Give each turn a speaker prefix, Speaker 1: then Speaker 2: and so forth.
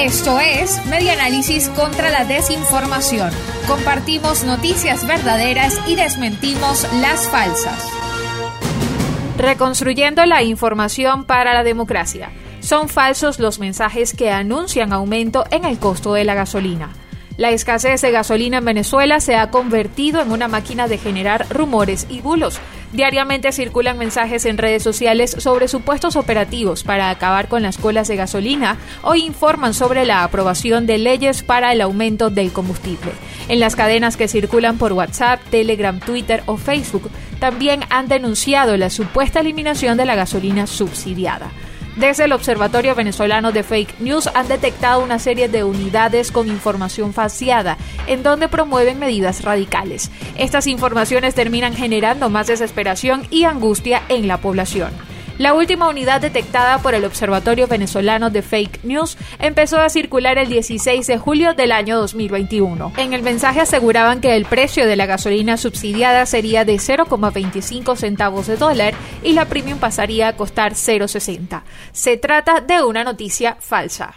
Speaker 1: Esto es Media Análisis contra la Desinformación. Compartimos noticias verdaderas y desmentimos las falsas. Reconstruyendo la información para la democracia. Son falsos los mensajes que anuncian aumento en el costo de la gasolina. La escasez de gasolina en Venezuela se ha convertido en una máquina de generar rumores y bulos. Diariamente circulan mensajes en redes sociales sobre supuestos operativos para acabar con las colas de gasolina o informan sobre la aprobación de leyes para el aumento del combustible. En las cadenas que circulan por WhatsApp, Telegram, Twitter o Facebook también han denunciado la supuesta eliminación de la gasolina subsidiada. Desde el Observatorio Venezolano de Fake News han detectado una serie de unidades con información faciada en donde promueven medidas radicales. Estas informaciones terminan generando más desesperación y angustia en la población. La última unidad detectada por el Observatorio Venezolano de Fake News empezó a circular el 16 de julio del año 2021. En el mensaje aseguraban que el precio de la gasolina subsidiada sería de 0,25 centavos de dólar y la premium pasaría a costar 0,60. Se trata de una noticia falsa.